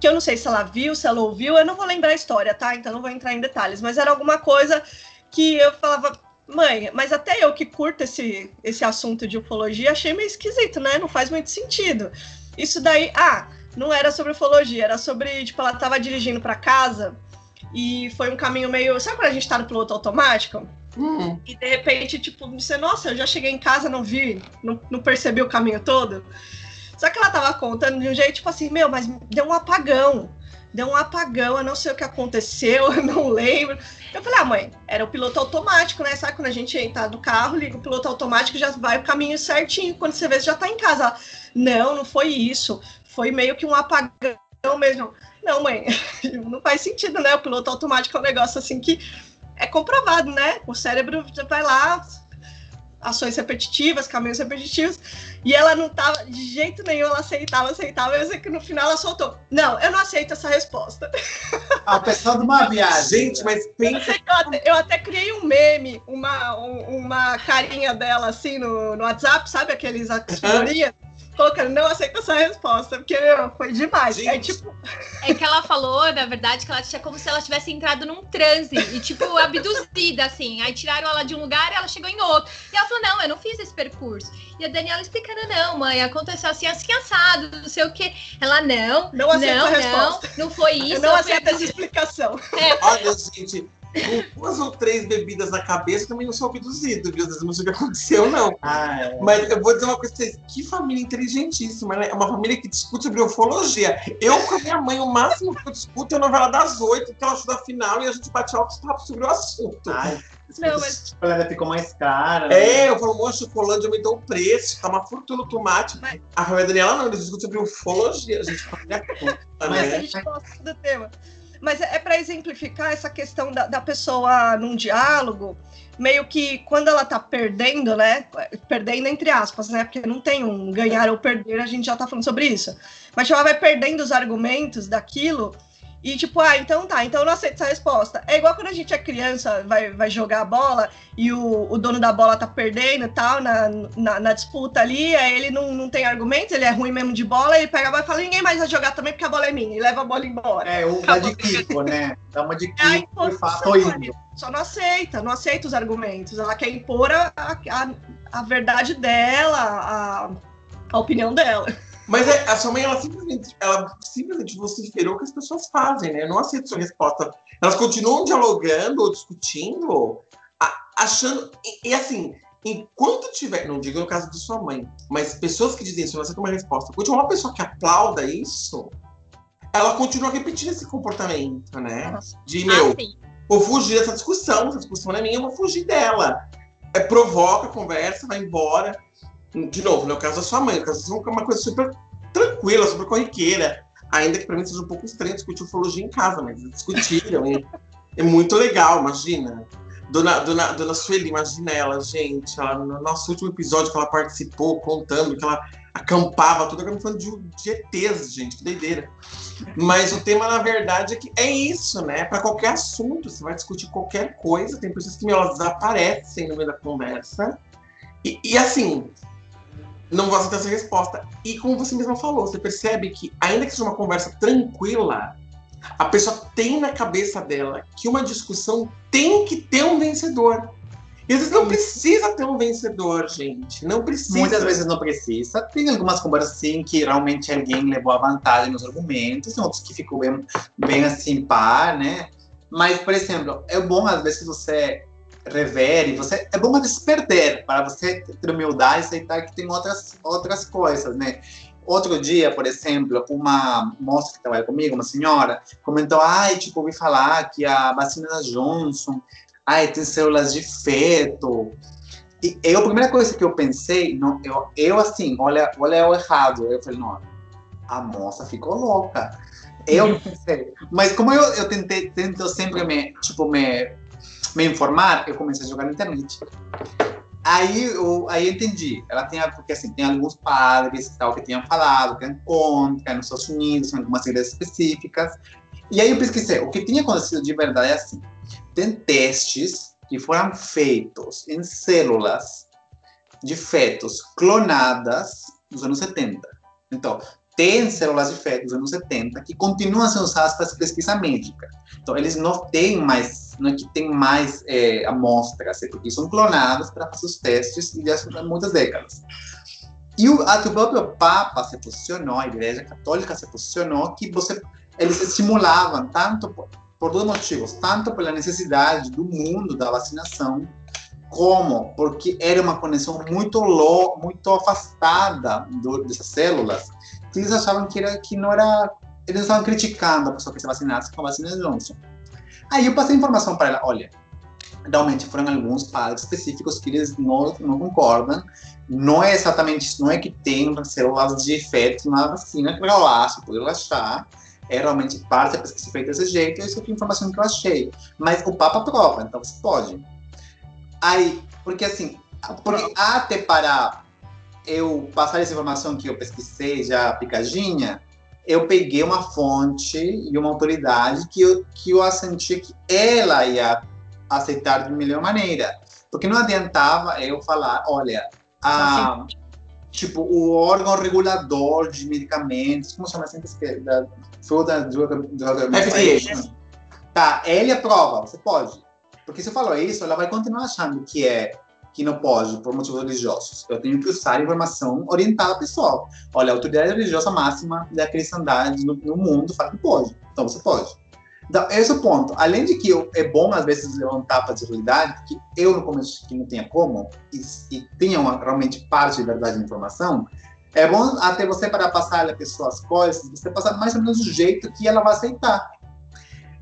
que eu não sei se ela viu, se ela ouviu, eu não vou lembrar a história, tá? Então não vou entrar em detalhes, mas era alguma coisa que eu falava, mãe, mas até eu que curto esse, esse assunto de ufologia, achei meio esquisito, né? Não faz muito sentido. Isso daí, ah, não era sobre ufologia, era sobre, tipo, ela tava dirigindo para casa e foi um caminho meio. Sabe quando a gente tá no piloto automático? Hum, E de repente, tipo, você, nossa, eu já cheguei em casa, não vi, não, não percebi o caminho todo. Só que ela tava contando de um jeito, tipo assim, meu, mas deu um apagão. Deu um apagão, eu não sei o que aconteceu, eu não lembro. Eu falei, ah, mãe, era o piloto automático, né? Sabe quando a gente entra no carro, liga o piloto automático, já vai o caminho certinho. Quando você vê, você já tá em casa. Não, não foi isso. Foi meio que um apagão mesmo. Não, mãe, não faz sentido, né? O piloto automático é um negócio assim que é comprovado, né? O cérebro vai lá, ações repetitivas, caminhos repetitivos, e ela não tava de jeito nenhum, ela aceitava, aceitava, eu sei que no final ela soltou. Não, eu não aceito essa resposta. A pessoa de uma viagem. gente, mas pensa. Eu até, eu até criei um meme, uma, um- uma carinha dela assim no, no WhatsApp, sabe? Aqueles figurinhas. Colocando, não aceito essa resposta, porque meu, foi demais. É Gente. tipo, É que ela falou, na verdade, que ela tinha como se ela tivesse entrado num transe e, tipo, abduzida, assim. Aí tiraram ela de um lugar e ela chegou em outro. E ela falou: não, eu não fiz esse percurso. E a Daniela explicando: não, mãe, aconteceu assim, assim, assado, não sei o quê. Ela, não, Não aceito não, a não, resposta. não foi isso. eu não aceito essa abduzida." explicação. Olha, gente, com duas ou três bebidas na cabeça, também não sou abduzido, viu? Às vezes não sei o que aconteceu, não. Ah, é. Mas eu vou dizer uma coisa pra vocês, que família inteligentíssima, né? É uma família que discute sobre ufologia. Eu com a minha mãe, o máximo que eu discuto é a novela das oito, que ela ajuda a final, e a gente bate altos papos sobre o assunto. Ai, Não, mas- ela ficou mais cara. né? É, eu falo, moço, o chocolate aumentou o preço, tá uma fortuna o tomate. Mas- A família Daniela não, eles discutem sobre ufologia, a gente culta, Mas né? a gente gosta do tema. Mas é, para exemplificar essa questão da, da pessoa num diálogo, meio que quando ela tá perdendo, né? Perdendo entre aspas, né? Porque não tem um ganhar ou perder, a gente já tá falando sobre isso. Mas ela vai perdendo os argumentos daquilo. E tipo, ah, então tá, então eu não aceito essa resposta. É igual quando a gente é criança, vai, vai jogar a bola e o, o dono da bola tá perdendo e tal, na, na, na disputa ali, aí ele não, não tem argumentos, ele é ruim mesmo de bola, ele pega a bola e fala, ninguém mais vai jogar também porque a bola é minha, e leva a bola embora. É, dá de Kiko, né? Dá uma de É Kiko e fala, imposição, tô indo. Só não aceita, não aceita os argumentos. Ela quer impor a, a, a verdade dela, a, a opinião dela. Mas é, a sua mãe, ela simplesmente, ela simplesmente vociferou o que as pessoas fazem, né? Eu não aceito sua resposta. Elas continuam dialogando ou discutindo, achando. E, e assim, enquanto tiver. Não digo no caso de sua mãe, mas pessoas que dizem isso, não aceita uma resposta. Tiver uma pessoa que aplauda isso, ela continua repetindo esse comportamento, né? De, meu, Ah, vou fugir dessa discussão, essa discussão não é minha, eu vou fugir dela. É, provoca, conversa, vai embora. De novo, no é caso da sua mãe, no caso da sua mãe, é uma coisa super tranquila, super corriqueira. Ainda que pra mim seja um pouco estranho discutir ufologia em casa, mas eles discutiram. é muito legal, imagina. Dona, dona, dona Sueli, imagina ela, gente. Ela, no nosso último episódio que ela participou, contando que ela acampava, tudo agora falando de, de ETs, gente, que doideira. Mas o tema, na verdade, é que é isso, né? Para qualquer assunto, você vai discutir qualquer coisa, tem pessoas que meu, elas desaparecem no meio da conversa. E, e, assim, não vou aceitar essa resposta. E como você mesma falou, você percebe que, ainda que seja uma conversa tranquila, a pessoa tem na cabeça dela que uma discussão tem que ter um vencedor. E às vezes não precisa ter um vencedor, gente. Não precisa. Muitas vezes não precisa. Tem algumas conversas assim que realmente alguém levou a vantagem nos argumentos, tem outros que ficou bem, bem assim par, né? Mas, por exemplo, é bom às vezes você rever e você é bom vezes perder para você ter humildade e aceitar que tem outras outras coisas, né? Outro dia, por exemplo, uma moça que trabalha comigo, uma senhora, comentou: ai, tipo, ouvi falar que a vacina da Johnson, ai, tem células de feto. E eu, a primeira coisa que eu pensei, não, eu, eu assim, olha, olha o errado. Eu falei, não, a moça ficou louca. Eu pensei. Mas como eu, eu tentei, tento sempre me, tipo, me, me informar, eu comecei a jogar na internet. Aí eu, aí eu entendi. Ela tem, porque assim, tem alguns padres e tal que tinham falado que é contra, nos Estados Unidos, em algumas igrejas específicas. E aí eu pesquisei. O que tinha acontecido de verdade é assim: tem testes que foram feitos em células de fetos clonadas nos anos 70. Então, tem células de fetos dos anos 70 que continuam sendo usadas para pesquisa médica. Então, eles não têm mais, não é que tem mais é, amostras, porque são clonadas para fazer os testes e já há muitas décadas. E o, até o próprio Papa se posicionou, a Igreja Católica se posicionou que você, eles estimulavam tanto por, por dois motivos, tanto pela necessidade do mundo da vacinação, como porque era uma conexão muito lo, muito afastada do, dessas células, que eles achavam que, era, que não era. Eles estavam criticando a pessoa que se vacinasse com a vacina Johnson. Aí eu passei informação para ela: olha, realmente foram alguns padres específicos que eles não, não concordam. Não é exatamente isso, não é que tem células de efeito na vacina, relaxa, pode relaxar. É realmente parte da pesquisa feita desse jeito, isso é a informação que eu achei. Mas o Papa aprova, então você pode. Aí, porque assim, porque até para eu passar essa informação que eu pesquisei já picadinha, eu peguei uma fonte e uma autoridade que eu, que eu senti que ela ia aceitar de melhor maneira. Porque não adiantava eu falar, olha, a, tipo, o órgão regulador de medicamentos, como chama assim? Da Food and Drug, Administration. Tá, ele aprova, você pode. Porque se eu falo isso, ela vai continuar achando que é que não pode por motivos religiosos. Eu tenho que usar informação orientada pessoal. Olha, a autoridade religiosa máxima da cristandade no, no mundo fala que pode. Então você pode. Então, esse é o ponto. Além de que eu, é bom, às vezes, levantar para a realidade, porque eu, no começo, que não tinha como, e, e tinha uma, realmente parte de verdade de informação, é bom até você, para passar a pessoa as coisas, você passar mais ou menos do jeito que ela vai aceitar.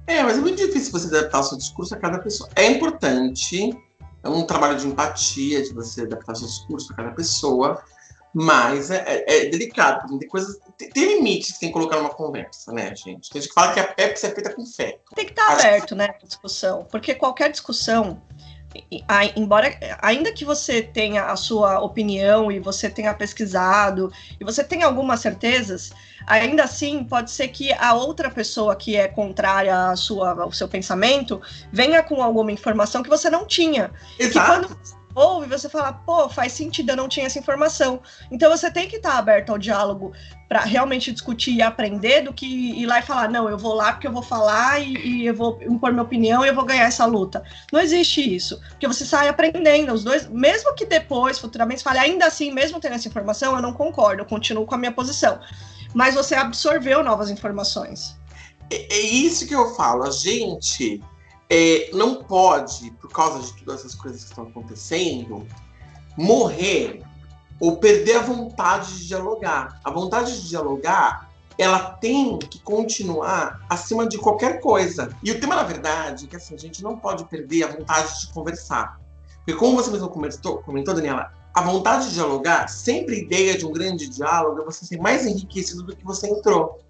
É, mas é muito difícil você adaptar o seu discurso a cada pessoa. É importante, é um trabalho de empatia, de você adaptar o seu discurso a cada pessoa, mas é, é, é delicado, tem coisas. Tem, tem, limites que tem que colocar numa conversa, né, gente? Tem gente que fala que a Pepsi é feita com fé. Tem que estar tá aberto, né, a discussão, porque qualquer discussão embora ainda que você tenha a sua opinião e você tenha pesquisado e você tenha algumas certezas, ainda assim pode ser que a outra pessoa que é contrária à sua, ao seu pensamento venha com alguma informação que você não tinha. Exato. Ouve, você fala, pô, faz sentido, eu não tinha essa informação. Então você tem que estar aberto ao diálogo para realmente discutir e aprender do que ir lá e falar, não, eu vou lá porque eu vou falar e, e, eu vou impor minha opinião e eu vou ganhar essa luta. Não existe isso, porque você sai aprendendo, os dois, mesmo que depois, futuramente, fale, ainda assim, mesmo tendo essa informação, eu não concordo, eu continuo com a minha posição. Mas você absorveu novas informações. É, é isso que eu falo, gente é, não pode, por causa de todas essas coisas que estão acontecendo, morrer ou perder a vontade de dialogar. A vontade de dialogar, ela tem que continuar acima de qualquer coisa. E o tema, na verdade, é que assim, a gente não pode perder a vontade de conversar. Porque como você mesmo comentou, comentou Daniela, a vontade de dialogar, sempre a ideia de um grande diálogo é você ser mais enriquecido do que você entrou.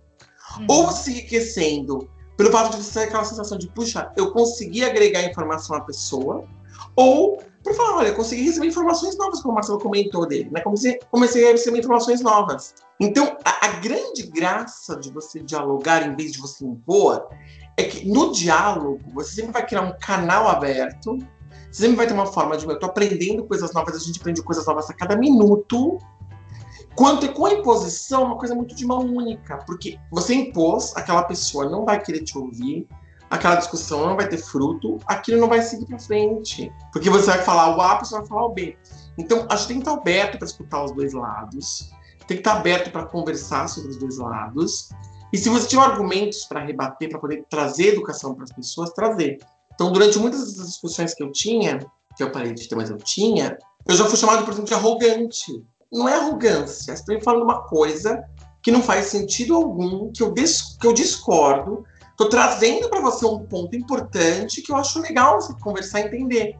Uhum. Ou se enriquecendo pelo fato de você ter aquela sensação de, puxa, eu consegui agregar informação à pessoa, ou por falar, olha, consegui receber informações novas, como o Marcelo comentou dele, né? Comecei, comecei a receber informações novas. Então, a, a, grande graça de você dialogar em vez de você impor é que no diálogo você sempre vai criar um canal aberto, você sempre vai ter uma forma de, eu tô aprendendo coisas novas, a gente aprende coisas novas a cada minuto, Quanto com a imposição, é uma coisa muito de mão única, porque você impôs, aquela pessoa não vai querer te ouvir, aquela discussão não vai ter fruto, aquilo não vai seguir para frente. Porque você vai falar o A, a pessoa vai falar o B. Então, a gente tem que estar aberto para escutar os dois lados, tem que estar aberto para conversar sobre os dois lados. E se você tiver argumentos para rebater, para poder trazer educação para as pessoas, trazer. Então, durante muitas das discussões que eu tinha, que eu parei de ter, mas eu tinha, eu já fui chamado, por exemplo, de arrogante não é arrogância. Está me falando uma coisa que não faz sentido algum, que eu, que eu discordo. Estou trazendo para você um ponto importante que eu acho legal você conversar e entender.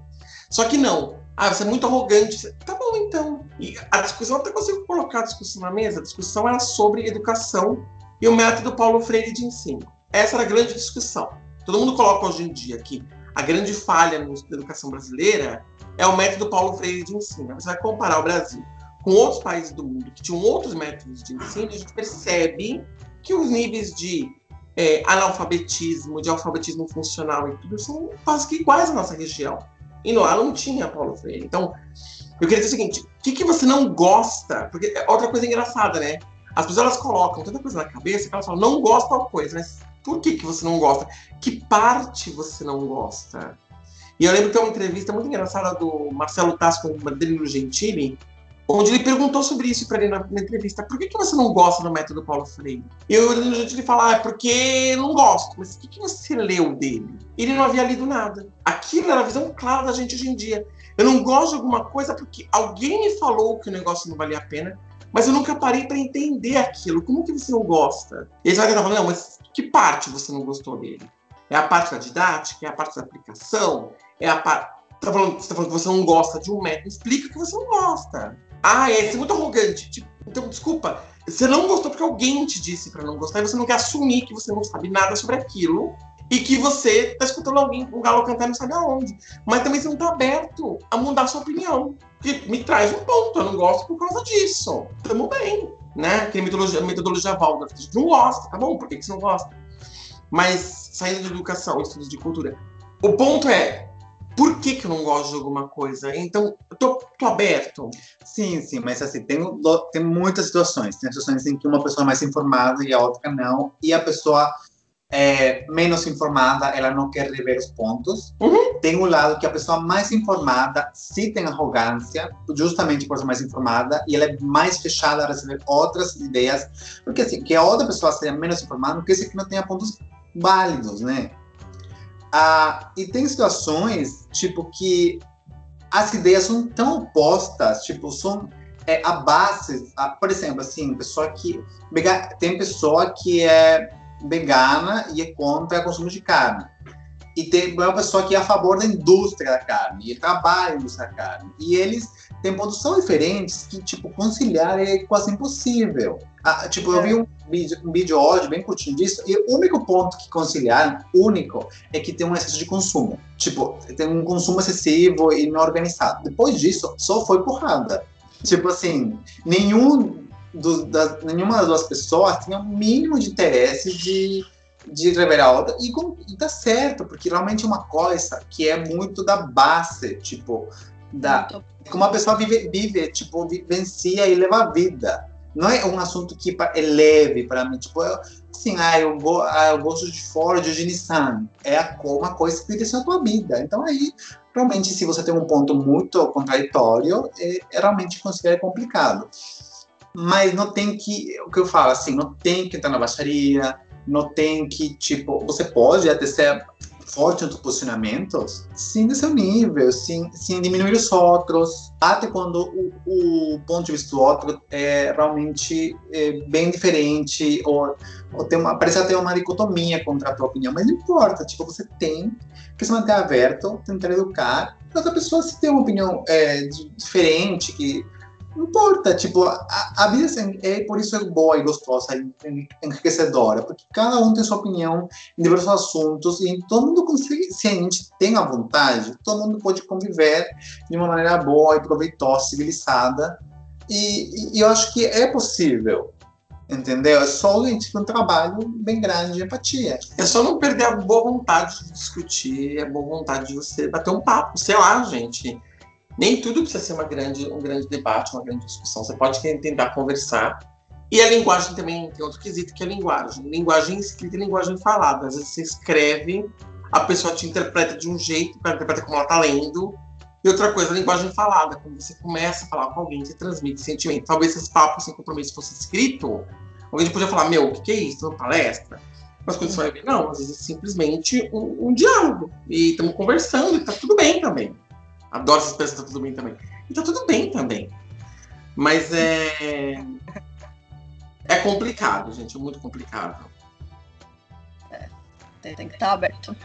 Só que não. Ah, você é muito arrogante. Tá bom, então. E a discussão, até consigo colocar a discussão na mesa. A discussão era sobre educação e o método Paulo Freire de ensino. Essa era a grande discussão. Todo mundo coloca hoje em dia que a grande falha na educação brasileira é o método Paulo Freire de ensino. Você vai comparar o Brasil com outros países do mundo que tinham outros métodos de ensino, a gente percebe que os níveis de é, analfabetismo, de alfabetismo funcional e tudo são quase que iguais à nossa região. E lá não tinha Paulo Freire. Então, eu queria dizer o seguinte: o que, que você não gosta? Porque é outra coisa engraçada, né? As pessoas elas colocam tanta coisa na cabeça que elas falam, não gosta tal coisa, mas por que, que você não gosta? Que parte você não gosta? E eu lembro que tem uma entrevista muito engraçada do Marcelo Tassi com o Danilo Gentili, onde ele perguntou sobre isso para ele na, na, entrevista. Por que, que você não gosta do método Paulo Freire? Eu ele falar, ah, é porque não gosto. Mas o que, que você leu dele? Ele não havia lido nada. Aquilo era a visão clara da gente hoje em dia. Eu não gosto de alguma coisa porque alguém me falou que o negócio não valia a pena, mas eu nunca parei para entender aquilo. Como que você não gosta? E você vai tentar falar, não, mas que parte você não gostou dele? É a parte da didática? É a parte da aplicação? É a parte. Tá falando, tá falando que você não gosta de um método, explica que você não gosta. Ah, é, você é muito arrogante. Tipo, então, desculpa, você não gostou porque alguém te disse para não gostar e você não quer assumir que você não sabe nada sobre aquilo e que você tá escutando alguém, um galo cantar não sabe aonde. Mas também você não tá aberto a mudar sua opinião. Que me traz um ponto, eu não gosto por causa disso. Tamo bem, né? Aquele metodologia, metodologia Waldorf, a não gosta, tá bom? Por que, que você não gosta? Mas saindo de educação, estudos de cultura. O ponto é, por que, que eu não gosto de alguma coisa? Então, eu tô, tô aberto. Sim, sim, mas assim, tem, tem muitas situações. Tem situações em que uma pessoa é mais informada e a outra não. E a pessoa é, menos informada, ela não quer rever os pontos. Uhum. Tem um lado que a pessoa mais informada sim tem arrogância, justamente por ser mais informada, e ela é mais fechada a receber outras ideias. Porque assim, que a outra pessoa seja menos informada, não quer dizer que não tenha pontos válidos, né? Ah, e tem situações, tipo, que as ideias são tão opostas, tipo, são é, a base, a, por exemplo, assim, pessoa que tem pessoa que é vegana e é contra o consumo de carne. E tem uma pessoa que é a favor da indústria da carne, e trabalha na indústria da carne. E eles têm pontos tão diferentes que, tipo, conciliar é quase impossível. Ah, tipo, eu vi é. um vídeo, um vídeo hoje bem curtinho disso, e o único ponto que conciliaram, único, é que tem um excesso de consumo. Tipo, tem um consumo excessivo e não organizado. Depois disso, só foi porrada. Tipo assim, nenhum do, das, nenhuma das duas pessoas tinha o um mínimo de interesse de, de revelar a outra. E, com, e tá certo, porque realmente é uma coisa que é muito da base, tipo, da, como a pessoa vive, vive, tipo, vivencia e leva a vida. Não é um assunto que é leve para mim, tipo, eu, assim, ah, eu, go, ah, eu gosto de Ford, de Nissan. É uma coisa que tem na tua vida. Então aí, realmente, se você tem um ponto muito contraditório, é, é realmente considera complicado mas não tem que, o que eu falo, assim, não tem que entrar na baixaria, não tem que, tipo, você pode até ser forte nos posicionamentos, sim, do seu nível, sim, sim diminuir os outros, até quando o, o ponto de vista do outro é realmente é, bem diferente, ou, ou tem uma, parece até uma dicotomia contra a tua opinião, mas não importa, tipo, você tem que se manter aberto, tentar educar, para outra pessoa se tem uma opinião é, diferente, que importa, tipo, a, a vida assim, é por isso é boa e gostosa e enriquecedora, porque cada um tem sua opinião em diversos assuntos e todo mundo consegue, se a gente tem a vontade, todo mundo pode conviver de uma maneira boa e proveitosa, civilizada, e, e eu acho que é possível, entendeu? É só a gente um trabalho bem grande de empatia. É só não perder a boa vontade de discutir, a boa vontade de você bater um papo, sei lá, gente nem tudo precisa ser uma grande, um grande debate, uma grande discussão. Você pode tentar conversar. E a linguagem também tem outro quesito, que é a linguagem. Linguagem escrita e linguagem falada. Às vezes você escreve, a pessoa te interpreta de um jeito, ela interpreta como ela está lendo. E outra coisa, a linguagem falada. Quando você começa a falar com alguém, você transmite sentimento. Talvez esses papos sem compromisso fosse escrito, alguém podia falar, meu, o que, que é isso? Uma palestra? Mas quando você vai ver, não, às vezes é simplesmente um, um diálogo. E estamos conversando, e tá tudo bem também. Adoro essa expressão, tá tudo bem também. E tá tudo bem também. Mas é. É complicado, gente, é muito complicado. É, tem que estar aberto.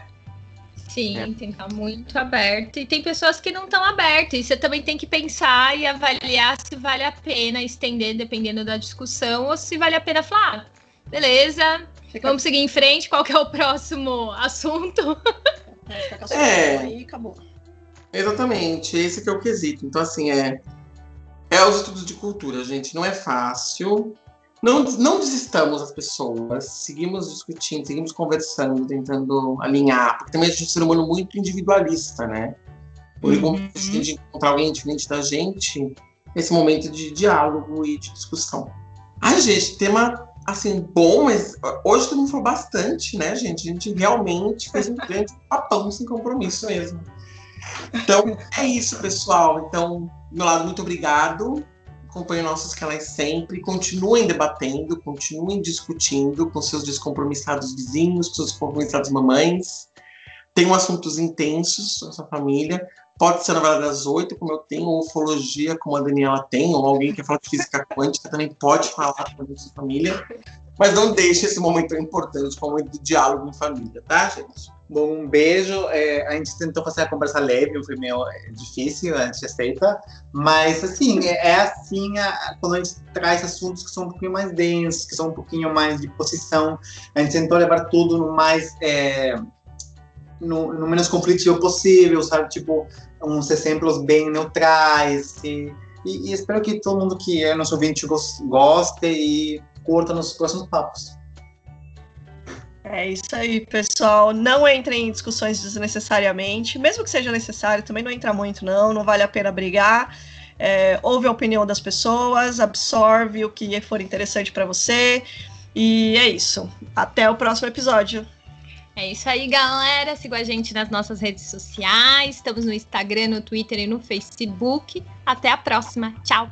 Sim, é. tem que estar muito aberto. E tem pessoas que não estão abertas. E você também tem que pensar e avaliar se vale a pena estender, dependendo da discussão, ou se vale a pena falar, ah, beleza, Fica... vamos seguir em frente, qual que é o próximo assunto? É, é. aí acabou. Exatamente, esse que é o quesito. Então, assim, é, é os estudos de cultura, gente. Não é fácil. Não, não desistamos as pessoas, seguimos discutindo, seguimos conversando, tentando alinhar, porque também a gente é um ser humano muito individualista, né? Por uhum. de encontrar alguém diferente da gente, esse momento de diálogo e de discussão. Ai, gente, tema assim, bom, mas hoje todo mundo falou bastante, né, gente? A gente realmente fez um grande papão sem compromisso mesmo. Então, é isso, pessoal. Então, meu lado, muito obrigado. Acompanhem nossos canais sempre. Continuem debatendo, continuem discutindo com seus descompromissados vizinhos, com seus descompromissados mamães. Tenham assuntos intensos na sua família. Pode ser na verdade das oito, como eu tenho, ou ufologia, como a Daniela tem, ou alguém que fala de física quântica também pode falar com a sua família. Mas não deixe esse momento importante, o momento de diálogo em família, tá, gente? Bom, um beijo. É, a gente tentou fazer a conversa leve, foi meio é, difícil, a gente aceita. Mas, assim, é, é assim a, quando a gente traz assuntos que são um pouquinho mais densos, que são um pouquinho mais de posição. A gente tentou levar tudo no mais. É, no, no, menos conflitivo possível, sabe? Tipo, uns exemplos bem neutrais. E, e, e espero que todo mundo que é nosso ouvinte goste e curta nos próximos papos. É isso aí, pessoal. Não entrem em discussões desnecessariamente, mesmo que seja necessário, também não entra muito, não, não vale a pena brigar. É, ouve a opinião das pessoas, absorve o que for interessante para você. E é isso. Até o próximo episódio. É isso aí, galera. Siga a gente nas nossas redes sociais. Estamos no Instagram, no Twitter e no Facebook. Até a próxima. Tchau.